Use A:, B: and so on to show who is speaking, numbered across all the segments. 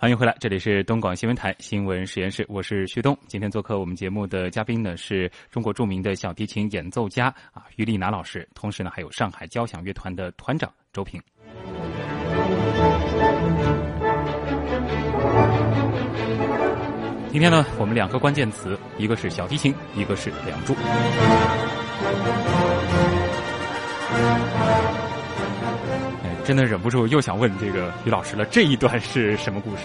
A: 欢迎回来，这里是东广新闻台新闻实验室，我是徐东。今天做客我们节目的嘉宾呢，是中国著名的小提琴演奏家啊于丽娜老师，同时呢还有上海交响乐团的团长周平。今天呢，我们两个关键词，一个是小提琴，一个是梁祝。真的忍不住又想问这个于老师了，这一段是什么故事？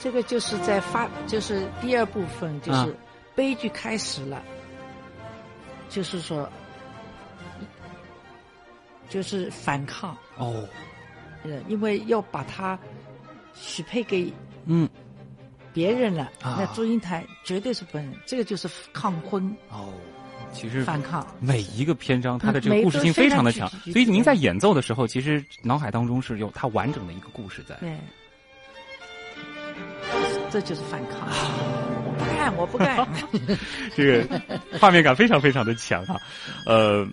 B: 这个就是在发，就是第二部分，就是悲剧开始了，就是说，就是反抗。
A: 哦，
B: 呃，因为要把它许配给
A: 嗯。
B: 别人了，那祝英台绝对是不能，这个就是抗婚。
A: 哦。其实
B: 反抗
A: 每一个篇章，它的这个故事性非常的强，所以您在演奏的时候，其实脑海当中是有它完整的一个故事在。
B: 对，这就是反抗。我不干，我不干。
A: 这个画面感非常非常的强哈。呃，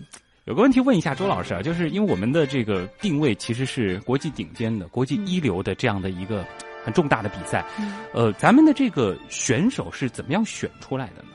A: 有个问题问一下周老师啊，就是因为我们的这个定位其实是国际顶尖的、国际一流的这样的一个很重大的比赛，呃，咱们的这个选手是怎么样选出来的呢？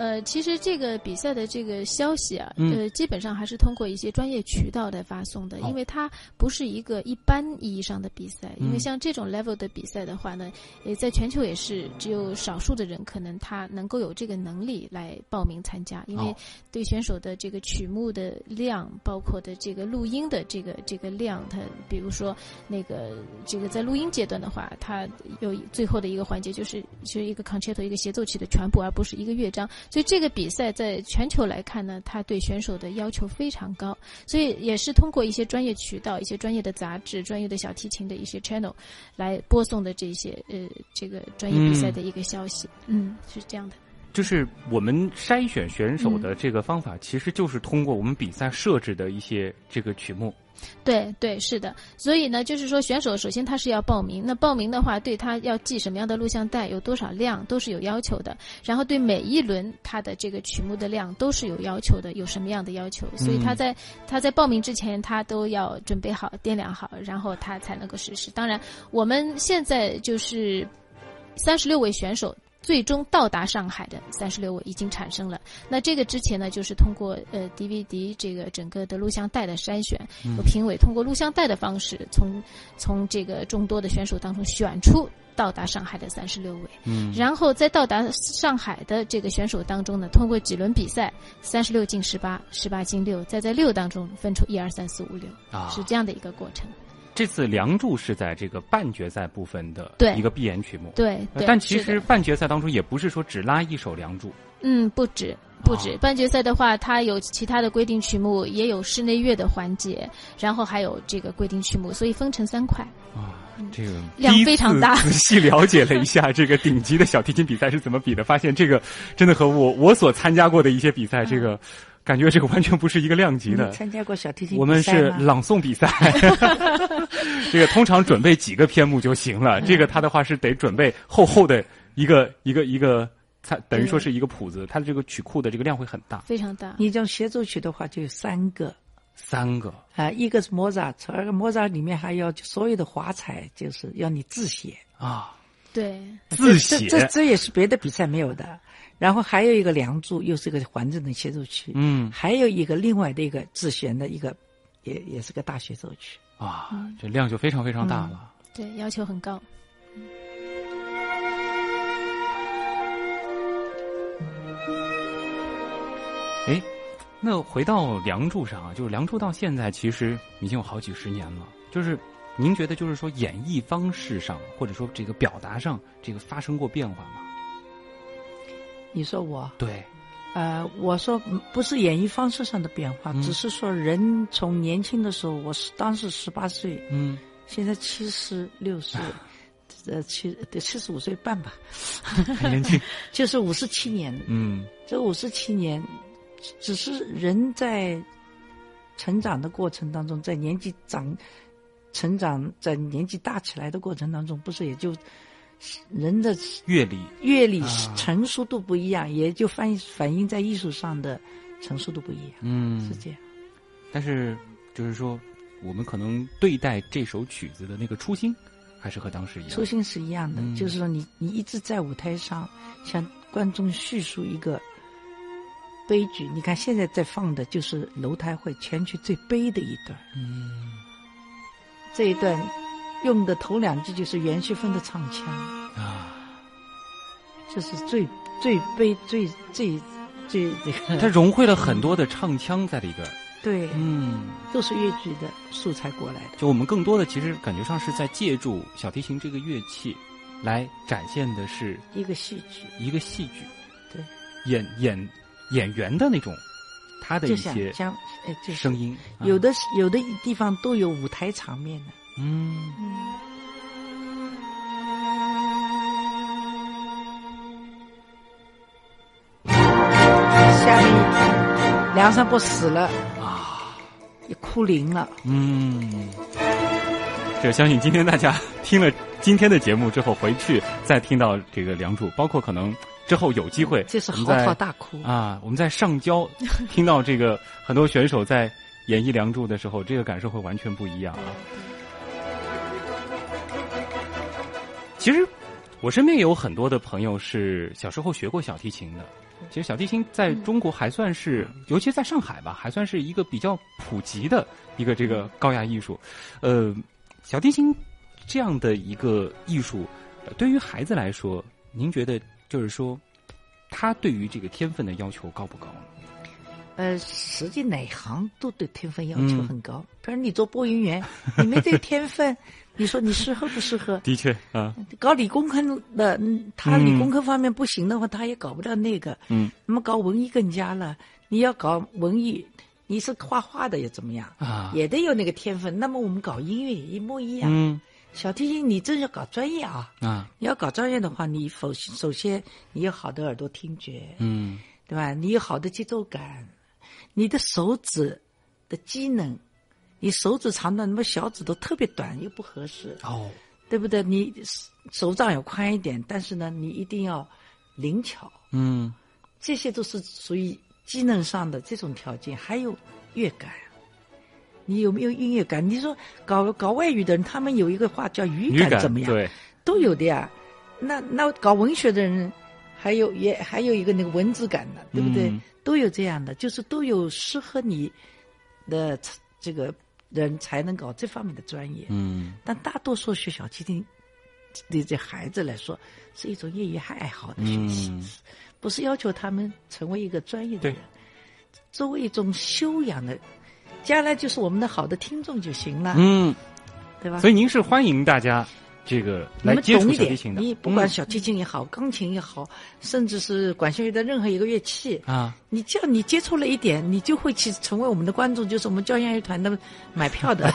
C: 呃，其实这个比赛的这个消息啊，呃，基本上还是通过一些专业渠道来发送的，因为它不是一个一般意义上的比赛。因为像这种 level 的比赛的话呢，呃，在全球也是只有少数的人可能他能够有这个能力来报名参加，因为对选手的这个曲目的量，包括的这个录音的这个这个量，它比如说那个这个在录音阶段的话，它有最后的一个环节就是就是一个 concerto 一个协奏曲的全部，而不是一个乐章。所以这个比赛在全球来看呢，它对选手的要求非常高，所以也是通过一些专业渠道、一些专业的杂志、专业的小提琴的一些 channel 来播送的这些呃这个专业比赛的一个消息。嗯，是这样的。
A: 就是我们筛选选手的这个方法，其实就是通过我们比赛设置的一些这个曲目。
C: 对对是的，所以呢，就是说选手首先他是要报名，那报名的话，对他要记什么样的录像带，有多少量都是有要求的。然后对每一轮他的这个曲目的量都是有要求的，有什么样的要求？所以他在他在报名之前，他都要准备好、掂量好，然后他才能够实施。当然，我们现在就是三十六位选手。最终到达上海的三十六位已经产生了。那这个之前呢，就是通过呃 DVD 这个整个的录像带的筛选，有评委通过录像带的方式，从从这个众多的选手当中选出到达上海的三十六位。
A: 嗯，
C: 然后在到达上海的这个选手当中呢，通过几轮比赛，三十六进十八，十八进六，再在六当中分出一二三四五六，是这样的一个过程。
A: 这次《梁祝》是在这个半决赛部分的一个闭眼曲目，
C: 对。
A: 但其实半决赛当中也不是说只拉一首《梁祝》，
C: 嗯，不止，不止。半决赛的话，它有其他的规定曲目，也有室内乐的环节，然后还有这个规定曲目，所以分成三块。
A: 啊，这个
C: 量非常大。
A: 仔细了解了一下这个顶级的小提琴比赛是怎么比的，发现这个真的和我我所参加过的一些比赛这个。感觉这个完全不是一个量级的。
B: 参加过小提琴
A: 我们是朗诵比赛，这个通常准备几个篇目就行了。这个他的话是得准备厚厚的一个一个一个，它等于说是一个谱子，它的这个曲库的这个量会很大，
C: 非常大。
B: 你这种协奏曲的话就有三个，
A: 三个。
B: 啊，一个是莫扎特，二个莫扎里面还要所有的华彩，就是要你自写。
A: 啊，
C: 对，
A: 自写，
B: 这这也是别的比赛没有的。然后还有一个《梁祝》，又是个完整的协奏曲。
A: 嗯，
B: 还有一个另外的一个自弦的一个，也也是个大协奏曲。
A: 啊，这量就非常非常大了。
C: 对，要求很高。
A: 哎，那回到《梁祝》上啊，就是《梁祝》到现在其实已经有好几十年了。就是您觉得，就是说演绎方式上，或者说这个表达上，这个发生过变化吗？
B: 你说我？
A: 对，
B: 呃，我说不是演绎方式上的变化，只是说人从年轻的时候，我是当时十八岁，
A: 嗯，
B: 现在七十六岁，呃，七得七十五岁半吧，
A: 很年轻，
B: 就是五十七年，
A: 嗯，
B: 这五十七年，只是人在成长的过程当中，在年纪长、成长在年纪大起来的过程当中，不是也就。人的
A: 阅历、
B: 阅历成熟度不一样，也就反反映在艺术上的成熟度不一样。
A: 嗯，
B: 是这样。
A: 但是，就是说，我们可能对待这首曲子的那个初心，还是和当时一样？
B: 初心是一样的，就是说你你一直在舞台上向观众叙述一个悲剧。你看现在在放的就是楼台会全剧最悲的一段。
A: 嗯，
B: 这一段用的头两句就是袁旭芬的唱腔
A: 啊，
B: 这是最最悲最最最这个。
A: 他融汇了很多的唱腔在里边。
B: 对，
A: 嗯，
B: 都是越剧的素材过来的。
A: 就我们更多的其实感觉上是在借助小提琴这个乐器，来展现的是
B: 一个戏剧，
A: 一个戏剧。
B: 对，
A: 演演演员的那种他的一些
B: 像哎，
A: 声音，
B: 有的有的地方都有舞台场面的。
A: 嗯。
B: 下面梁山伯死了啊，也。哭灵了，
A: 嗯，这相信今天大家听了今天的节目之后，回去再听到这个《梁祝》，包括可能之后有机会，
B: 这是嚎啕大哭
A: 啊！我们在上交 听到这个很多选手在演绎《梁祝》的时候，这个感受会完全不一样啊！其实我身边也有很多的朋友是小时候学过小提琴的。其实小提琴在中国还算是，尤其在上海吧，还算是一个比较普及的一个这个高雅艺术。呃，小提琴这样的一个艺术，对于孩子来说，您觉得就是说，他对于这个天分的要求高不高呢？
B: 呃，实际哪行都对天分要求很高。比如你做播音员，你没这个天分。你说你适合不适合？
A: 的确啊，
B: 搞理工科的，他理工科方面不行的话，他也搞不到那个。
A: 嗯，
B: 那么搞文艺更加了，你要搞文艺，你是画画的又怎么样？
A: 啊，
B: 也得有那个天分。那么我们搞音乐也一模一样。
A: 嗯，
B: 小提琴你真要搞专业啊！
A: 啊，
B: 你要搞专业的话，你首首先你有好的耳朵听觉，
A: 嗯，
B: 对吧？你有好的节奏感，你的手指的机能。你手指长短，那么小指都特别短，又不合适
A: 哦，
B: 对不对？你手掌要宽一点，但是呢，你一定要灵巧。
A: 嗯，
B: 这些都是属于机能上的这种条件，还有乐感。你有没有音乐感？你说搞搞外语的人，他们有一个话叫语感怎么样？
A: 对，
B: 都有的呀。那那搞文学的人，还有也还有一个那个文字感的，对不对？都有这样的，就是都有适合你的这个。人才能搞这方面的专业，
A: 嗯，
B: 但大多数学小提琴的这孩子来说，是一种业余爱好的学习，不是要求他们成为一个专业的人，作为一种修养的，将来就是我们的好的听众就行了，
A: 嗯，
B: 对吧？
A: 所以您是欢迎大家。这个来接触小提琴的，
B: 你不管小提琴也好，钢琴也好，甚至是管弦乐的任何一个乐器
A: 啊，
B: 你只要你接触了一点，你就会去成为我们的观众，就是我们交响乐团的买票的。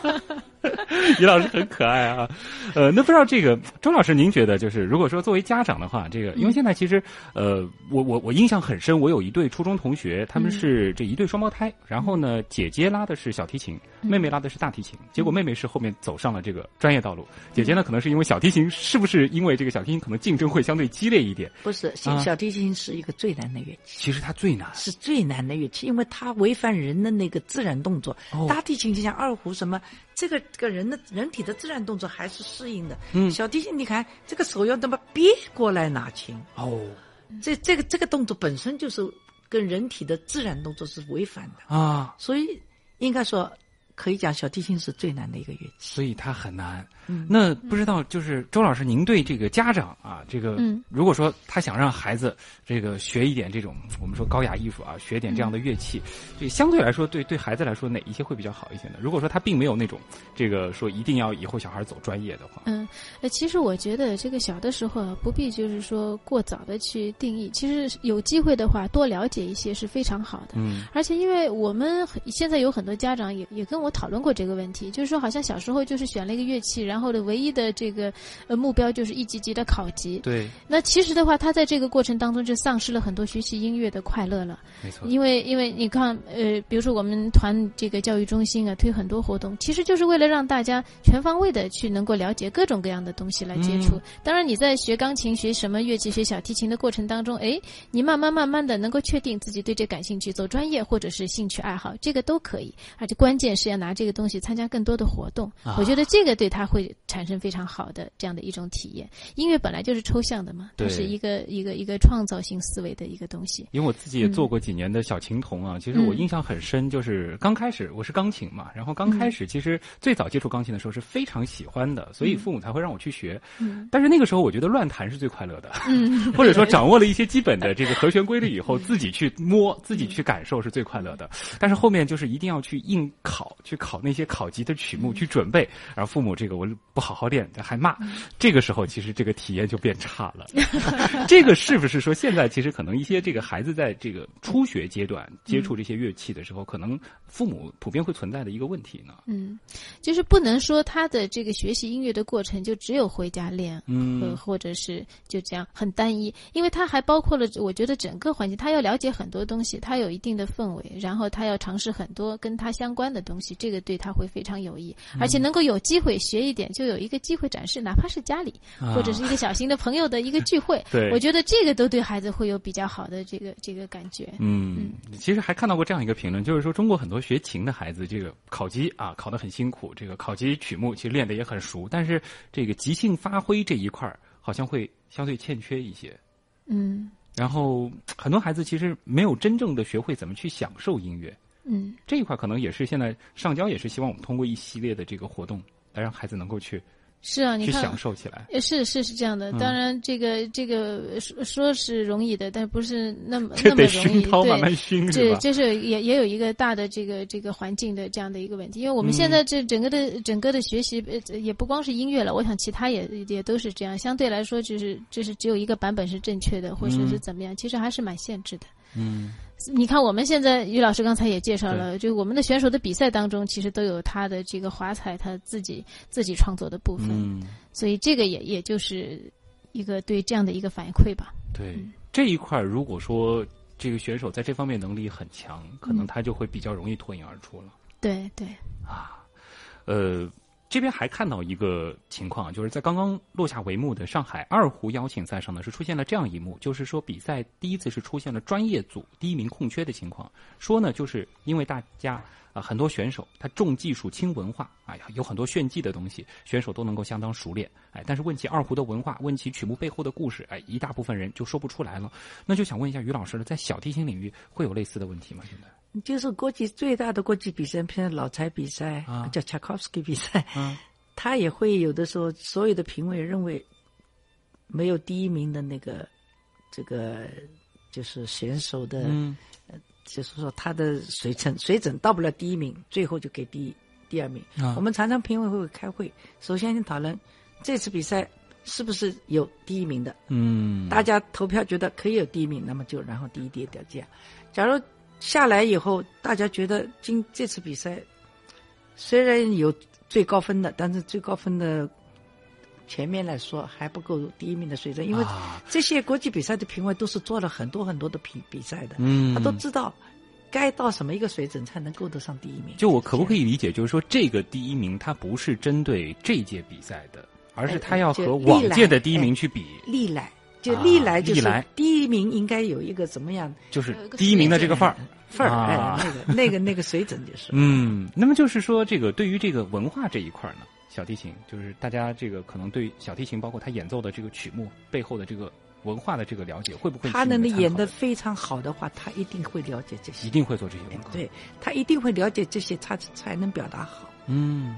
A: 于老师很可爱啊，呃，那不知道这个周老师，您觉得就是如果说作为家长的话，这个因为现在其实呃，我我我印象很深，我有一对初中同学，他们是这一对双胞胎，然后呢，姐姐拉的是小提琴，妹妹拉的是大提琴，结果妹妹是后面走上了这个专业道路，姐姐呢可能是因为小提琴，是不是因为这个小提琴可能竞争会相对激烈一点？
B: 不是，小提琴是一个最难的乐器，
A: 其实它最难，
B: 是最难的乐器，因为它违反人的那个自然动作。大提琴就像二胡什么。这个这个人的人体的自然动作还是适应的。
A: 嗯，
B: 小提琴，你看这个手要那么别过来拿琴。
A: 哦，
B: 这这个这个动作本身就是跟人体的自然动作是违反的
A: 啊，
B: 所以应该说。可以讲，小提琴是最难的一个乐器，
A: 所以它很难。嗯那不知道，就是周老师，您对这个家长啊，这个如果说他想让孩子这个学一点这种我们说高雅艺术啊，学点这样的乐器，这相对来说，对对孩子来说哪一些会比较好一些呢？如果说他并没有那种这个说一定要以后小孩走专业的话，
C: 嗯，呃，其实我觉得这个小的时候不必就是说过早的去定义，其实有机会的话多了解一些是非常好的。
A: 嗯，
C: 而且因为我们现在有很多家长也也跟我。讨论过这个问题，就是说，好像小时候就是选了一个乐器，然后的唯一的这个呃目标就是一级级的考级。
A: 对。
C: 那其实的话，他在这个过程当中就丧失了很多学习音乐的快乐了。
A: 没错。
C: 因为因为你看，呃，比如说我们团这个教育中心啊，推很多活动，其实就是为了让大家全方位的去能够了解各种各样的东西来接触。当然，你在学钢琴、学什么乐器、学小提琴的过程当中，哎，你慢慢慢慢的能够确定自己对这感兴趣，走专业或者是兴趣爱好，这个都可以。而且关键是要。拿这个东西参加更多的活动。我觉得这个对他会产生非常好的这样的一种体验。音乐本来就是抽象的嘛，它是一个一个一个创造性思维的一个东西。
A: 因为我自己也做过几年的小琴童啊，其实我印象很深，就是刚开始我是钢琴嘛，然后刚开始其实最早接触钢琴的时候是非常喜欢的，所以父母才会让我去学。但是那个时候我觉得乱弹是最快乐的，或者说掌握了一些基本的这个和弦规律以后，自己去摸、自己去感受是最快乐的。但是后面就是一定要去硬考，去考那些考级的曲目去准备，然后父母这个我不好好练还骂，这个时候其实这个体验就变差了。这个是不是说现在其实可能一些这个孩子在这个初学阶段接触这些乐器的时候，可能父母普遍会存在的一个问题呢？
C: 嗯，就是不能说他的这个学习音乐的过程就只有回家练，嗯，或者是就这样很单一，因为他还包括了我觉得整个环境，他要了解很多东西，他有一定的氛围，然后他要尝试很多跟他相关的东西，这个对他会非常有益，而且能够有机会学一点，就有一个机会展示，哪怕是家里或者是一个小型的朋友的一个聚会，
A: 对，
C: 我觉得这个都对孩子会有比较好的这个这个感觉。
A: 嗯，其实还看到过这样一个评论，就是说中国很多学琴的孩子，这个考级啊考得很辛苦，这个考级曲目其实练得也很熟，但是这个即兴发挥这一块儿好像会相对欠缺一些。
C: 嗯。
A: 然后很多孩子其实没有真正的学会怎么去享受音乐，
C: 嗯，
A: 这一块可能也是现在上交也是希望我们通过一系列的这个活动来让孩子能够去。
C: 是啊，你
A: 看，享受起来。
C: 是是是这样的，当然这个这个说说是容易的，但不是那么 那么容易。
A: 对，
C: 这这是也也有一个大的这个这个环境的这样的一个问题，因为我们现在这整个的整个的学习也不光是音乐了，我想其他也也都是这样。相对来说，就是就是只有一个版本是正确的，或者是怎么样，其实还是蛮限制的。
A: 嗯。
C: 你看，我们现在于老师刚才也介绍了，就我们的选手的比赛当中，其实都有他的这个华彩，他自己自己创作的部分，所以这个也也就是一个对这样的一个反馈吧。
A: 对这一块，如果说这个选手在这方面能力很强，可能他就会比较容易脱颖而出了。
C: 对对
A: 啊，呃。这边还看到一个情况，就是在刚刚落下帷幕的上海二胡邀请赛上呢，是出现了这样一幕，就是说比赛第一次是出现了专业组第一名空缺的情况。说呢，就是因为大家啊很多选手他重技术轻文化，哎呀有很多炫技的东西，选手都能够相当熟练，哎，但是问起二胡的文化，问起曲目背后的故事，哎，一大部分人就说不出来了。那就想问一下于老师了，在小提琴领域会有类似的问题吗？现在？
B: 就是国际最大的国际比赛，譬如老柴比赛，叫恰科夫斯基比赛，他也会有的时候，所有的评委认为没有第一名的那个这个就是选手的，就是说他的水准水准到不了第一名，最后就给第第二名。我们常常评委会开会，首先先讨论这次比赛是不是有第一名的，
A: 嗯，
B: 大家投票觉得可以有第一名，那么就然后第一、第二、第二。假如下来以后，大家觉得今这次比赛虽然有最高分的，但是最高分的前面来说还不够第一名的水准，因为这些国际比赛的评委都是做了很多很多的比比赛的，嗯他都知道该到什么一个水准才能够得上第一名。
A: 就我可不可以理解，就是说这个第一名他不是针对这届比赛的，而是他要和往届的第一名去比。
B: 历来。就历来就是第一名应该有一个怎么样？
A: 就是第一名的这个范儿
B: 范儿，哎，那个那个那个水准就是。
A: 嗯，那么就是说，这个对于这个文化这一块呢，小提琴就是大家这个可能对小提琴，包括他演奏的这个曲目背后的这个文化的这个了解，会不会？
B: 他能演的非常好的话，他一定会了解这些，
A: 一定会做这些功课。
B: 对他一定会了解这些，他才能表达好。
A: 嗯。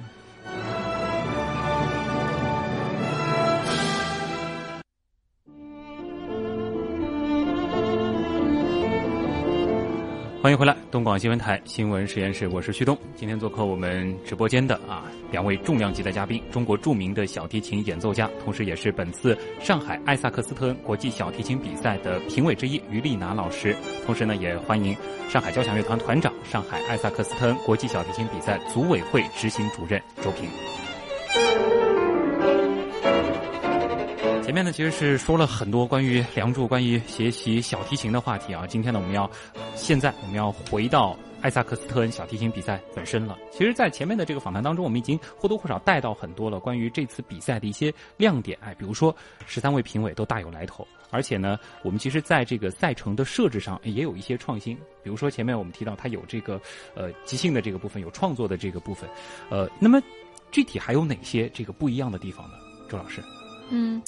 A: 欢迎回来，东广新闻台新闻实验室，我是旭东。今天做客我们直播间的啊，两位重量级的嘉宾，中国著名的小提琴演奏家，同时也是本次上海艾萨克斯特恩国际小提琴比赛的评委之一于丽娜老师。同时呢，也欢迎上海交响乐团团长、上海艾萨克斯特恩国际小提琴比赛组委会执行主任周平。前面呢，其实是说了很多关于梁祝、关于学习小提琴的话题啊。今天呢，我们要现在我们要回到艾萨克斯特恩小提琴比赛本身了。其实，在前面的这个访谈当中，我们已经或多或少带到很多了关于这次比赛的一些亮点。哎，比如说十三位评委都大有来头，而且呢，我们其实在这个赛程的设置上也有一些创新。比如说前面我们提到它有这个呃即兴的这个部分，有创作的这个部分。呃，那么具体还有哪些这个不一样的地方呢？周老师？
C: 嗯。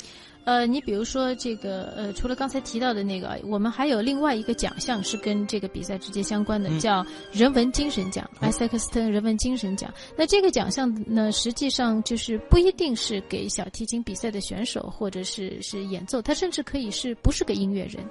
C: 呃，你比如说这个，呃，除了刚才提到的那个，我们还有另外一个奖项是跟这个比赛直接相关的，叫人文精神奖，艾塞克斯特人文精神奖。那这个奖项呢，实际上就是不一定是给小提琴比赛的选手或者是是演奏，它甚至可以是不是个音乐人。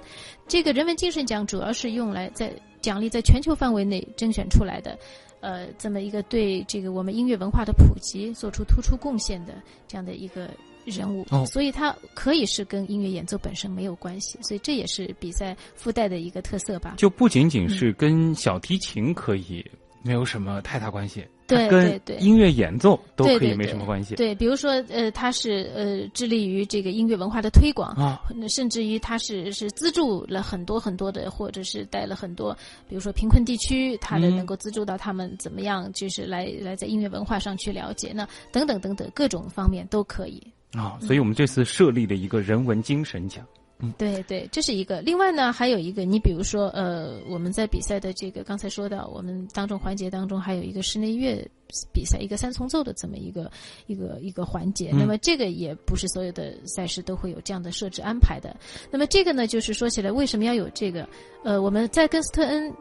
C: 这个人文精神奖主要是用来在奖励在全球范围内甄选出来的，呃，这么一个对这个我们音乐文化的普及做出突出贡献的这样的一个。人物，哦所以它可以是跟音乐演奏本身没有关系，所以这也是比赛附带的一个特色吧。
A: 就不仅仅是跟小提琴可以没有什么太大关系，
C: 对对对，
A: 音乐演奏都可以没什么关系。
C: 对，比如说呃，他是呃致力于这个音乐文化的推广啊，甚至于他是是资助了很多很多的，或者是带了很多，比如说贫困地区，他的能够资助到他们怎么样，就是来来在音乐文化上去了解，那等等等等各种方面都可以。
A: 啊，所以我们这次设立了一个人文精神奖。
C: 嗯，对对，这是一个。另外呢，还有一个，你比如说，呃，我们在比赛的这个刚才说到，我们当中环节当中还有一个室内乐比赛，一个三重奏的这么一个一个一个环节。那么这个也不是所有的赛事都会有这样的设置安排的。那么这个呢，就是说起来为什么要有这个？呃，我们在根斯特恩。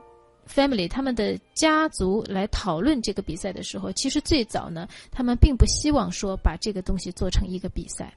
C: Family 他们的家族来讨论这个比赛的时候，其实最早呢，他们并不希望说把这个东西做成一个比赛，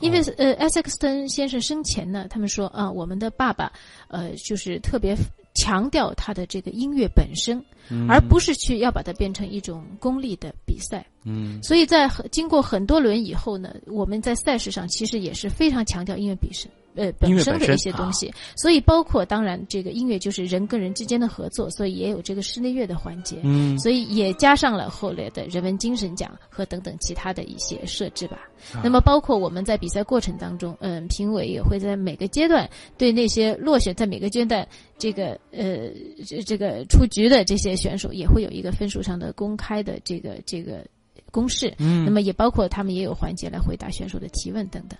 C: 因为呃，艾塞克斯顿先生生前呢，他们说啊，我们的爸爸，呃，就是特别强调他的这个音乐本身，而不是去要把它变成一种功利的比赛。
A: 嗯，
C: 所以在经过很多轮以后呢，我们在赛事上其实也是非常强调音乐比赛。呃，本身的一些东西，所以包括当然，这个音乐就是人跟人之间的合作，所以也有这个室内乐的环节，
A: 嗯，
C: 所以也加上了后来的人文精神奖和等等其他的一些设置吧。那么包括我们在比赛过程当中，嗯，评委也会在每个阶段对那些落选在每个阶段这个呃这个出局的这些选手，也会有一个分数上的公开的这个这个公示，
A: 嗯，
C: 那么也包括他们也有环节来回答选手的提问等等。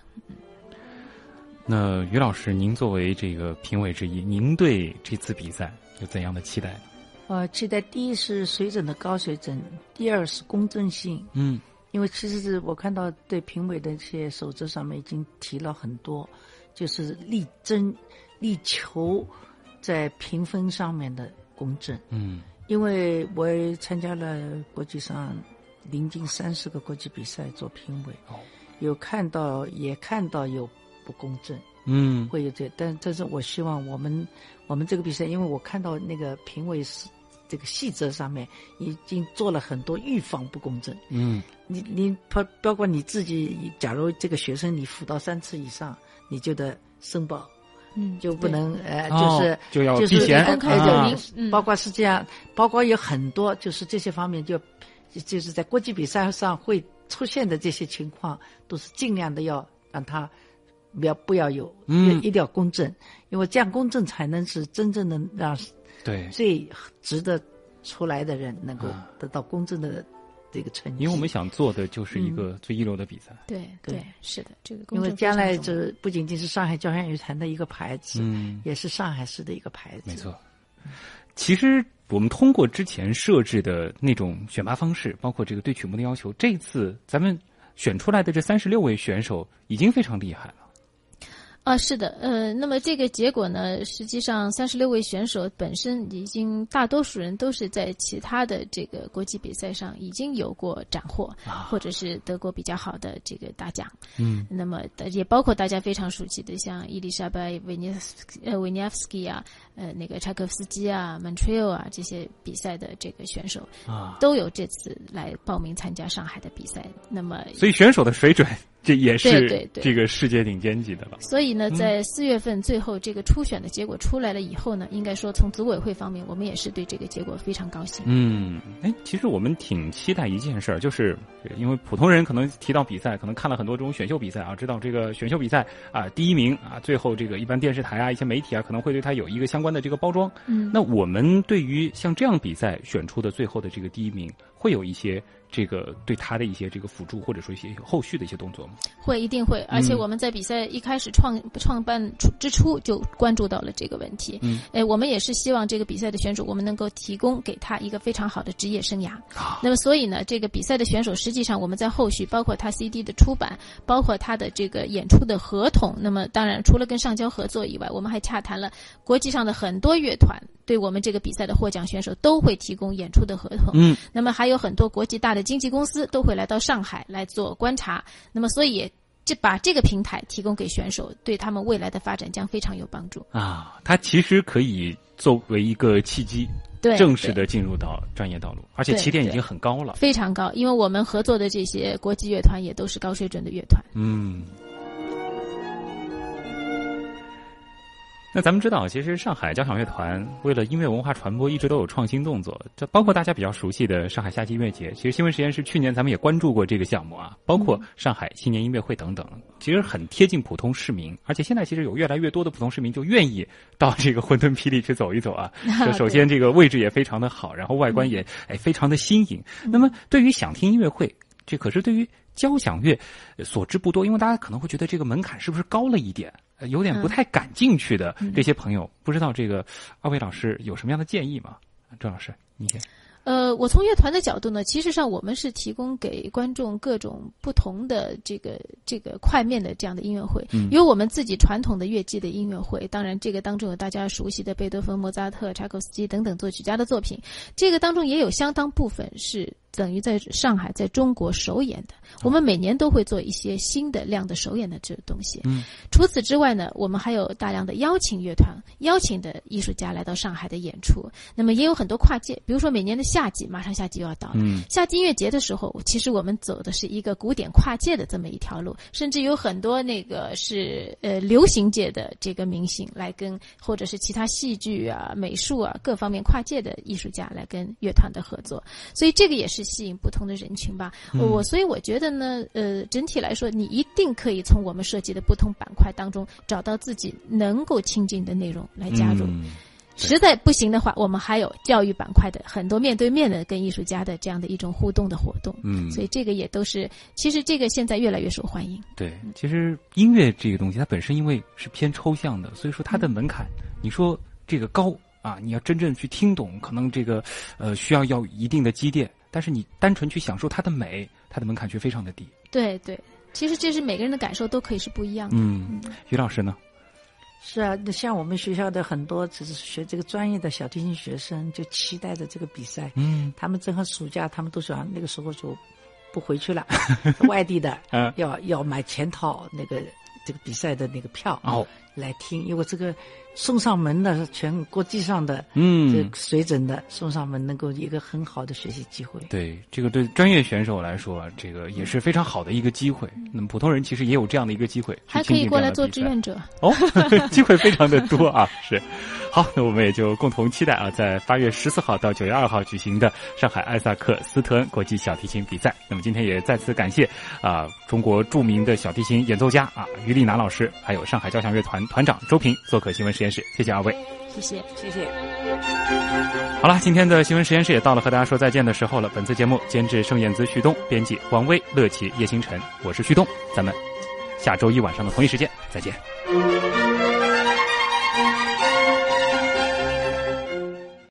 A: 那于老师，您作为这个评委之一，您对这次比赛有怎样的期待？
B: 呃，期待第一是水准的高水准，第二是公正性。
A: 嗯，
B: 因为其实是我看到对评委的一些守则上面已经提了很多，就是力争、力求在评分上面的公正。
A: 嗯，
B: 因为我也参加了国际上临近三十个国际比赛做评委，
A: 哦，
B: 有看到也看到有。不公正，
A: 嗯，
B: 会有这，但但是我希望我们我们这个比赛，因为我看到那个评委是这个细则上面已经做了很多预防不公正，
A: 嗯，
B: 你你包包括你自己，假如这个学生你辅导三次以上，你就得申报，
C: 嗯，
B: 就不能呃，就是
A: 就要
B: 就是
C: 公开
B: 证明，包括是这样，包括有很多就是这些方面就就是在国际比赛上会出现的这些情况，都是尽量的要让他。不要不要有，
A: 嗯，
B: 一定要公正，因为这样公正才能是真正的让
A: 对
B: 最值得出来的人能够得到公正的这个成绩。
A: 因为我们想做的就是一个最一流的比赛。
C: 对对，是的，这个
B: 因为将来这不仅仅是上海交响乐团的一个牌子，
A: 嗯，
B: 也是上海市的一个牌子。
A: 没错。其实我们通过之前设置的那种选拔方式，包括这个对曲目的要求，这次咱们选出来的这三十六位选手已经非常厉害了。
C: 啊，是的，呃，那么这个结果呢，实际上三十六位选手本身已经大多数人都是在其他的这个国际比赛上已经有过斩获，或者是得过比较好的这个大奖。
A: 嗯，
C: 那么也包括大家非常熟悉的像伊丽莎白维涅呃维涅夫斯基啊，呃那个柴可夫斯基啊、曼特尔啊这些比赛的这个选手
A: 啊，
C: 都有这次来报名参加上海的比赛。那么，
A: 所以选手的水准。这也是这个世界顶尖级的了。
C: 所以呢，
A: 嗯
C: 在四月份最后这个初选的结果出来了以后呢，应该说从组委会方面，我们也是对这个结果非常高兴。
A: 嗯，哎，其实我们挺期待一件事儿，就是因为普通人可能提到比赛，可能看了很多这种选秀比赛啊，知道这个选秀比赛啊第一名啊，最后这个一般电视台啊、一些媒体啊，可能会对他有一个相关的这个包装。
C: 嗯，
A: 那我们对于像这样比赛选出的最后的这个第一名，会有一些这个对他的一些这个辅助，或者说一些后续的一些动作吗？
C: 会一定会，而且
A: 嗯
C: 我们在比赛一开始创创办初之初就关注到了这个问题。
A: 嗯，
C: 哎，我们也是希望这个比赛的选手，我们能够提供给他一个非常好的职业生涯。
A: 啊
C: 那么，所以呢，这个比赛的选手，实际上我们在后续，包括他 CD 的出版，包括他的这个演出的合同。那么，当然除了跟上交合作以外，我们还洽谈了国际上的很多乐团，对我们这个比赛的获奖选手都会提供演出的合同。
A: 嗯，
C: 那么还有很多国际大的经纪公司都会来到上海来做观察。那么，所以也这把这个平台提供给选手，对他们未来的发展将非常有帮助。
A: 啊，它其实可以作为一个契机，
C: 对，
A: 正式的进入到专业道路，而且起点已经很高了。
C: 非常高，因为我们合作的这些国际乐团也都是高水准的乐团。
A: 嗯。那咱们知道，其实上海交响乐团为了音乐文化传播，一直都有创新动作。这包括大家比较熟悉的上海夏季音乐节，其实新闻实验室去年咱们也关注过这个项目啊，包括上海新年音乐会等等，其实很贴近普通市民。而且现在其实有越来越多的普通市民就愿意到这个混沌霹雳去走一走啊。就首先这个位置也非常的好，然后外观也哎非常的新颖。那么对于想听音乐会，这可是对于交响乐呃所知不多，因为大家可能会觉得这个门槛是不是高了一点，呃有点不太敢进去的这些朋友，不知道这个二位老师有什么样的建议吗？郑老师，你先。
C: 呃，我从乐团的角度呢，其实上我们是提供给观众各种不同的这个这个块面的这样的音乐会，
A: 嗯
C: 有我们自己传统的乐季的音乐会，当然这个当中有大家熟悉的贝多芬、莫扎特、柴可夫斯基等等作曲家的作品，这个当中也有相当部分是等于在上海在中国首演的。我们每年都会做一些新的量的首演的这个东西。
A: 嗯，
C: 除此之外呢，我们还有大量的邀请乐团、邀请的艺术家来到上海的演出。那么也有很多跨界，比如说每年的夏季，马上夏季又要到了。
A: 嗯
C: 夏季音乐节的时候，其实我们走的是一个古典跨界的这么一条路，甚至有很多那个是呃流行界的这个明星来跟，或者是其他戏剧啊、美术啊各方面跨界的艺术家来跟乐团的合作，所以这个也是吸引不同的人群吧。我所以我觉得呢，呃，整体来说，你一定可以从我们设计的不同板块当中找到自己能够亲近的内容来加入。
A: 嗯
C: 实在不行的话，我们还有教育板块的很多面对面的跟艺术家的这样的一种互动的活动。
A: 嗯，
C: 所以这个也都是，其实这个现在越来越受欢迎。
A: 对，其实音乐这个东西，它本身因为是偏抽象的，所以说它的门槛，你说这个高啊，你要真正去听懂，可能这个呃需要要一定的积淀，但是你单纯去享受它的美，它的门槛却非常的低。
C: 对对，其实这是每个人的感受都可以是不一样的。
A: 嗯，于老师呢？
B: 是啊，那像我们学校的很多只是学这个专业的小提琴学生，就期待着这个比赛。
A: 嗯
B: 他们正好暑假，他们都想那个时候就不回去了，外地的
A: 嗯
B: 要要买全套那个这个比赛的那个票
A: 哦
B: 来听，因为这个送上门的全国际上的
A: 嗯
B: 个，水准的送上门，能够一个很好的学习机会。
A: 对，这个对专业选手来说，这个也是非常好的一个机会。那么普通人其实也有这样的一个机会，
C: 还可以过来做志愿者。
A: 哦，机会非常的多啊！是，好，那我们也就共同期待啊，在八月十四号到九月二号举行的上海艾萨克斯特恩国际小提琴比赛。那么今天也再次感谢啊中国著名的小提琴演奏家啊于丽娜老师，还有上海交响乐团团长周平做客新闻实验室，谢谢二位。
C: 谢谢。
B: 谢谢。
A: 好了，今天的新闻实验室也到了和大家说再见的时候了。本次节目监制盛燕姿、旭东，编辑王威、乐琪、叶星辰，我是旭东，咱们下周一晚上的同一时间再见。